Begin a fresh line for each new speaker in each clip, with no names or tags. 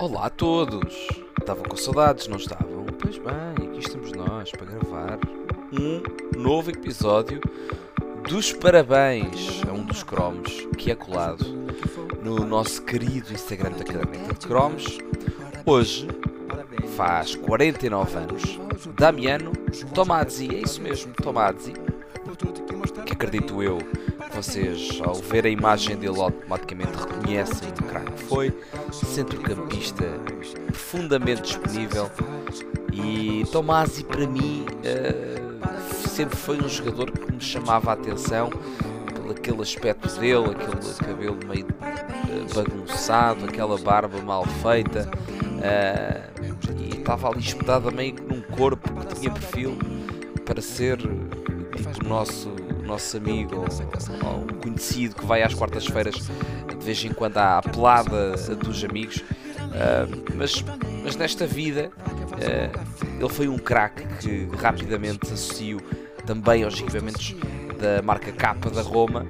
Olá a todos! Estavam com saudades, não estavam? Pois bem, aqui estamos nós para gravar um novo episódio dos parabéns a um dos cromos que é colado no nosso querido Instagram da Caderneta de Cromos. Hoje faz 49 anos, Damiano Tomazzi, é isso mesmo, Tomazzi, que acredito eu vocês, ao ver a imagem dele, automaticamente reconhecem o craque que foi. Centrocampista profundamente disponível. E Tomasi, para mim, uh, sempre foi um jogador que me chamava a atenção pelo aquele aspecto dele, aquele cabelo meio uh, bagunçado, aquela barba mal feita. Uh, e estava ali espetado meio num corpo que tinha perfil para ser tipo o nosso nosso amigo ou, ou um conhecido que vai às quartas-feiras de vez em quando à pelada dos amigos. Uh, mas, mas nesta vida uh, ele foi um craque que rapidamente associo também aos equipamentos da marca Capa da Roma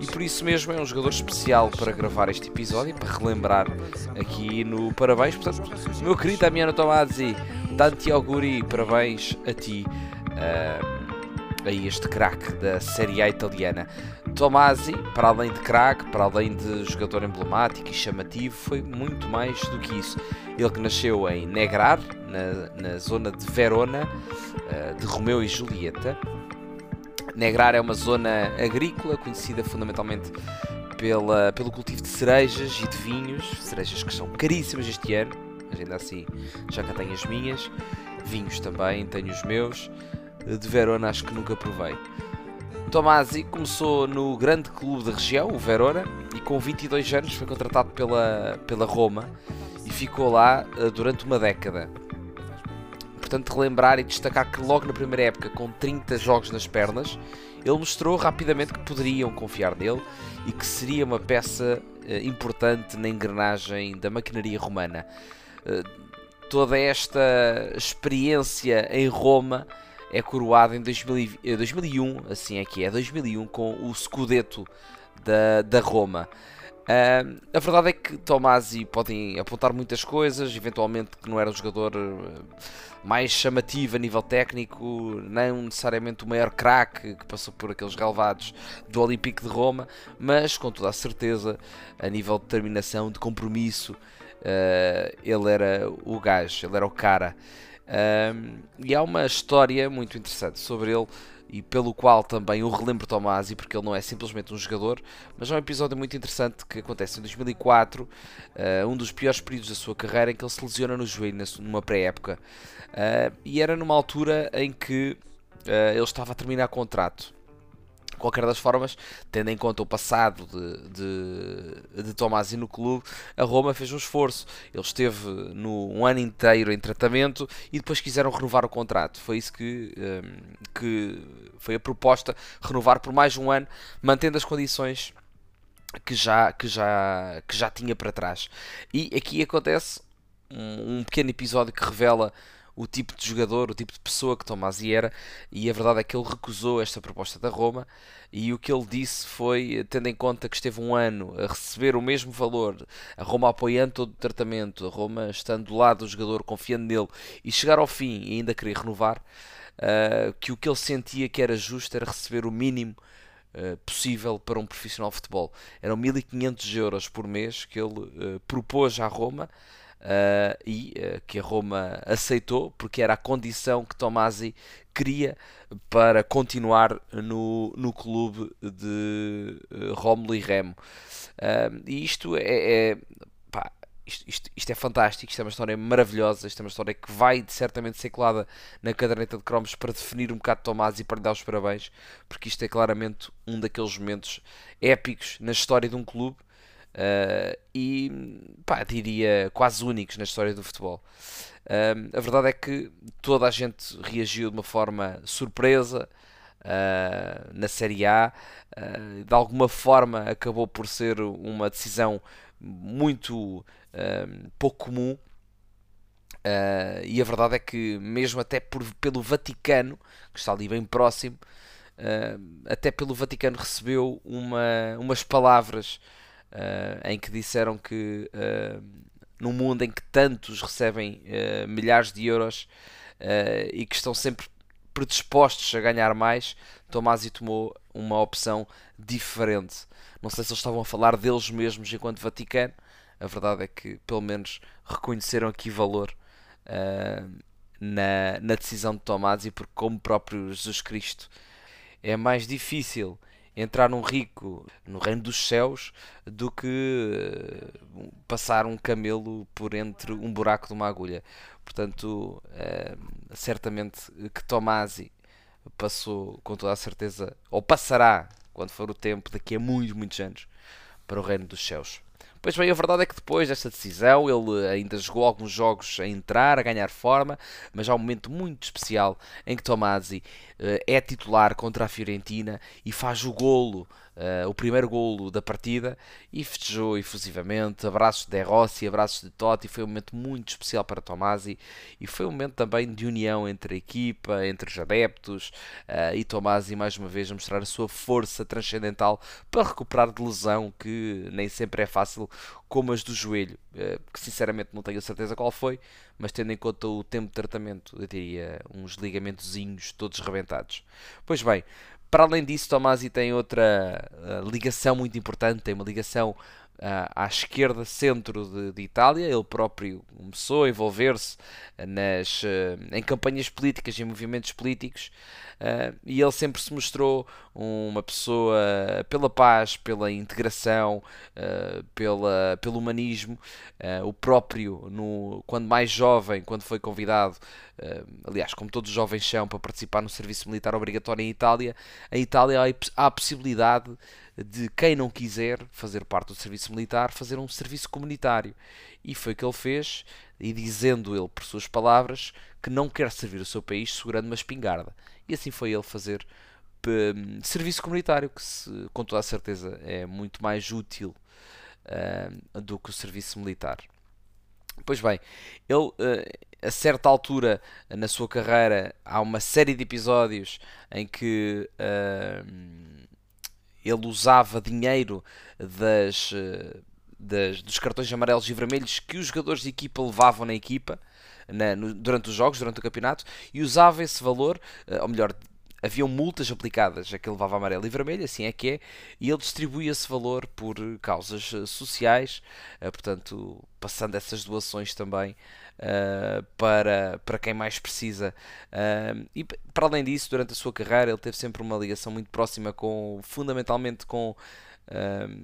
e por isso mesmo é um jogador especial para gravar este episódio para relembrar aqui no parabéns. Portanto, meu querido Damiano Tomazzi, tanti auguri, parabéns a ti. Uh, a este craque da Série A italiana. Tomasi, para além de craque, para além de jogador emblemático e chamativo, foi muito mais do que isso. Ele que nasceu em Negrar, na, na zona de Verona, eh, de Romeu e Julieta. Negrar é uma zona agrícola, conhecida fundamentalmente pela, pelo cultivo de cerejas e de vinhos, cerejas que são caríssimas este ano, mas ainda assim já cá tenho as minhas, vinhos também, tenho os meus de Verona acho que nunca provei. Tomasi começou no grande clube da região, o Verona, e com 22 anos foi contratado pela, pela Roma e ficou lá uh, durante uma década. Portanto, relembrar e destacar que logo na primeira época, com 30 jogos nas pernas, ele mostrou rapidamente que poderiam confiar nele e que seria uma peça uh, importante na engrenagem da maquinaria romana. Uh, toda esta experiência em Roma é coroado em 2000, 2001, eh, assim é que é, 2001, com o Scudetto da, da Roma. Uh, a verdade é que Tomasi podem apontar muitas coisas, eventualmente que não era um jogador eh, mais chamativo a nível técnico, não necessariamente o maior craque que passou por aqueles galvados do Olympique de Roma, mas com toda a certeza, a nível de determinação, de compromisso, uh, ele era o gajo, ele era o cara. Um, e há uma história muito interessante sobre ele e pelo qual também o relembro Tomasi, porque ele não é simplesmente um jogador, mas é um episódio muito interessante que acontece em 2004, uh, ah, um dos piores períodos da sua carreira, em que ele se lesiona no joelho numa pré-época. Uh, e era numa altura em que uh, ele estava a terminar contrato qualquer das formas, tendo em conta o passado de, de, de Tomasi no clube, a Roma fez um esforço. Ele esteve no, um ano inteiro em tratamento e depois quiseram renovar o contrato. Foi isso que, um, que foi a proposta, renovar por mais um ano, mantendo as condições que já, que já, que já tinha para trás. E aqui acontece um, um pequeno episódio que revela o tipo de jogador, o tipo de pessoa que Tomasi era, e a verdade é que ele recusou esta proposta da Roma, e o que ele disse foi, tendo em conta que esteve um ano a receber o mesmo valor, a Roma apoiando todo o tratamento, a Roma estando do lado do jogador, confiando nele, e chegar ao fim e ainda querer renovar, uh, que o que ele sentia que era justo era receber o mínimo uh, possível para um profissional de futebol. Eram 1500 euros por mês que ele uh, propôs à Roma, Uh, e uh, que a Roma aceitou porque era a condição que Tomasi queria para continuar no, no clube de uh, e Remo. e isto é, é pá, isto, isto, isto, é fantástico, isto é uma história maravilhosa, isto é uma história que vai certamente ser colada na caderneta de cromos para definir um bocado Tomás e para lhe dar os parabéns, porque isto é claramente um daqueles momentos épicos na história de um clube Uh, e pá, diria quase únicos na história do futebol. Uh, a verdade é que toda a gente reagiu de uma forma surpresa uh, na Série A, de alguma forma acabou por ser uma decisão muito pouco comum. e a verdade é que, mesmo até por, pelo Vaticano, que está ali bem próximo, até pelo Vaticano recebeu uma, umas palavras uh, em que disseram que uh, num mundo em que tantos recebem uh, milhares de euros e que estão sempre predispostos a ganhar mais, Tomasi tomou uma opção diferente. Não sei se eles estavam a falar deles mesmos enquanto Vaticano. A verdade é que, pelo menos, reconheceram aqui valor na, na decisão de Tomasi, porque, como próprio Jesus Cristo, é mais difícil entrar num rico no reino dos céus do que uh, passar um camelo por entre um buraco de uma agulha. Portanto, uh, certamente que Tomasi passou com toda a certeza, ou passará quando for o tempo, daqui a muitos, muitos anos, para o reino dos céus. Pois bem, a verdade é que depois desta decisão ele ainda jogou alguns jogos a entrar, a ganhar forma, mas há um momento muito especial em que Tomasi é titular contra a Fiorentina e faz o golo uh, o primeiro golo da partida e festejou efusivamente. Abraços de Rossi, abraços de Totti. Foi um momento muito especial para Tomasi e foi um momento também de união entre a equipa, entre os adeptos uh, e Tomasi, mais uma vez, a mostrar a sua força transcendental para recuperar de lesão que nem sempre é fácil, como as do joelho, uh, que sinceramente não tenho certeza qual foi, mas tendo em conta o tempo de tratamento, eu diria uns ligamentozinhos todos rebentados. Pois bem, para além disso, Tomasi tem outra uh, ligação muito importante, tem uma ligação à esquerda, centro de, de, Itália. Ele próprio começou a envolver-se nas, uh, em campanhas políticas, em movimentos políticos, Uh, e ele sempre se mostrou uma pessoa pela paz, pela integração, pela, pelo humanismo. O próprio, no, quando mais jovem, quando foi convidado, aliás, como todos os jovens são, para participar no serviço militar obrigatório em Itália, em Itália há a possibilidade de quem não quiser fazer parte do serviço militar, fazer um serviço comunitário. E foi o que ele fez, e dizendo ele, por suas palavras, que não quer servir o seu país segurando uma espingarda. E assim foi ele fazer hum, serviço comunitário, que se, com toda a certeza é muito mais útil uh, do que o serviço militar. Pois bem, ele uh, a certa altura na sua carreira há uma série de episódios em que uh, ele usava dinheiro das, das, dos cartões amarelos e vermelhos que os jogadores de equipa levavam na equipa na, no, durante os jogos, durante o campeonato, e usava esse valor, uh, ou melhor, haviam multas aplicadas a que levava amarelo e vermelho, assim é que é, e ele distribuía esse valor por causas uh, sociais, uh, portanto, passando essas doações também uh, para, para quem mais precisa. e para além disso, durante a sua carreira, ele teve sempre uma ligação muito próxima com, fundamentalmente com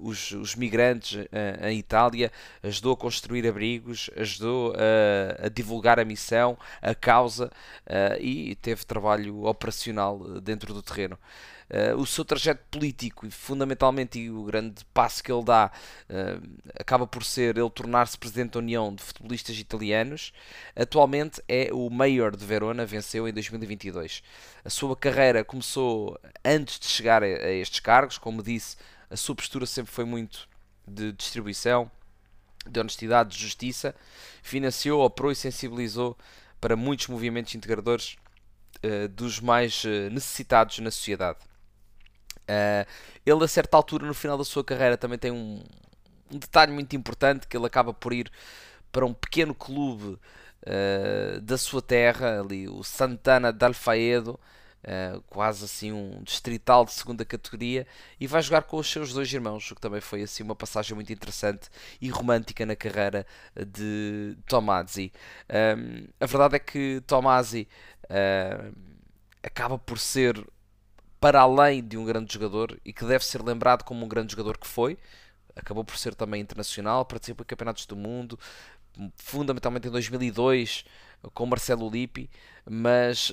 os, os, migrantes uh, em Itália, ajudou a construir abrigos, ajudou a, a divulgar a missão, a causa uh, e teve trabalho operacional dentro do terreno. Uh, o seu trajeto político, fundamentalmente, e o grande passo que ele dá, uh, acaba por ser ele tornar-se presidente da União de Futebolistas Italianos. Atualmente é o Mayor de Verona, venceu em 2022. A sua carreira começou antes de chegar a, a estes cargos, como disse, a sua postura sempre foi muito de distribuição, de honestidade, de justiça. Financiou, operou e sensibilizou para muitos movimentos integradores uh, dos mais uh, necessitados na sociedade. Uh, ele, a certa altura, no final da sua carreira, também tem um, um detalhe muito importante: que ele acaba por ir para um pequeno clube da sua terra, ali, o Santana d'Alfaedo Uh, quase assim um distrital de segunda categoria, e vai jogar com os seus dois irmãos, o que também foi assim uma passagem muito interessante e romântica na carreira de Tomasi. Um, a verdade é que Tomasi uh, acaba por ser para além de um grande jogador e que deve ser lembrado como um grande jogador que foi. Acabou por ser também internacional, participou em campeonatos do mundo, fundamentalmente em 2002 com Marcelo Lippi, mas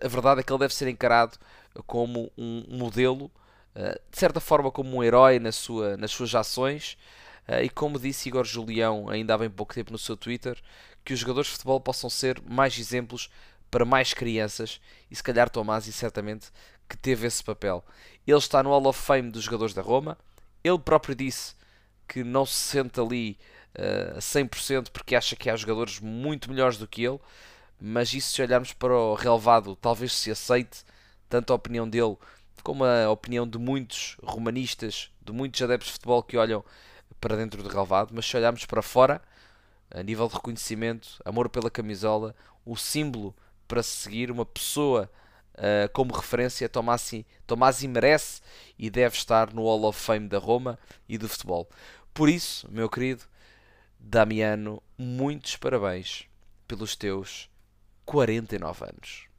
a verdade é que ele deve ser encarado como um modelo, eh, de certa forma como um herói na sua, nas suas ações. Eh, e como disse Igor Julião ainda há bem pouco tempo no seu Twitter, que os jogadores de futebol possam ser mais exemplos para mais crianças e se calhar Tomasi certamente que teve esse papel. Ele está no Hall of Fame dos jogadores da Roma. Ele próprio disse que não se sente ali uh, a 100% porque acha que há jogadores muito melhores do que ele mas isso se olharmos para o relevado, talvez se aceite tanto a opinião dele como a opinião de muitos romanistas, de muitos adeptos de futebol que olham para dentro do relevado, mas se olharmos para fora, a nível de reconhecimento, amor pela camisola, o símbolo para seguir uma pessoa uh, como referência, Tomasi, Tomasi merece e deve estar no Hall of Fame da Roma e do futebol. Por isso, meu querido Damiano, muitos parabéns pelos teus 49 anos.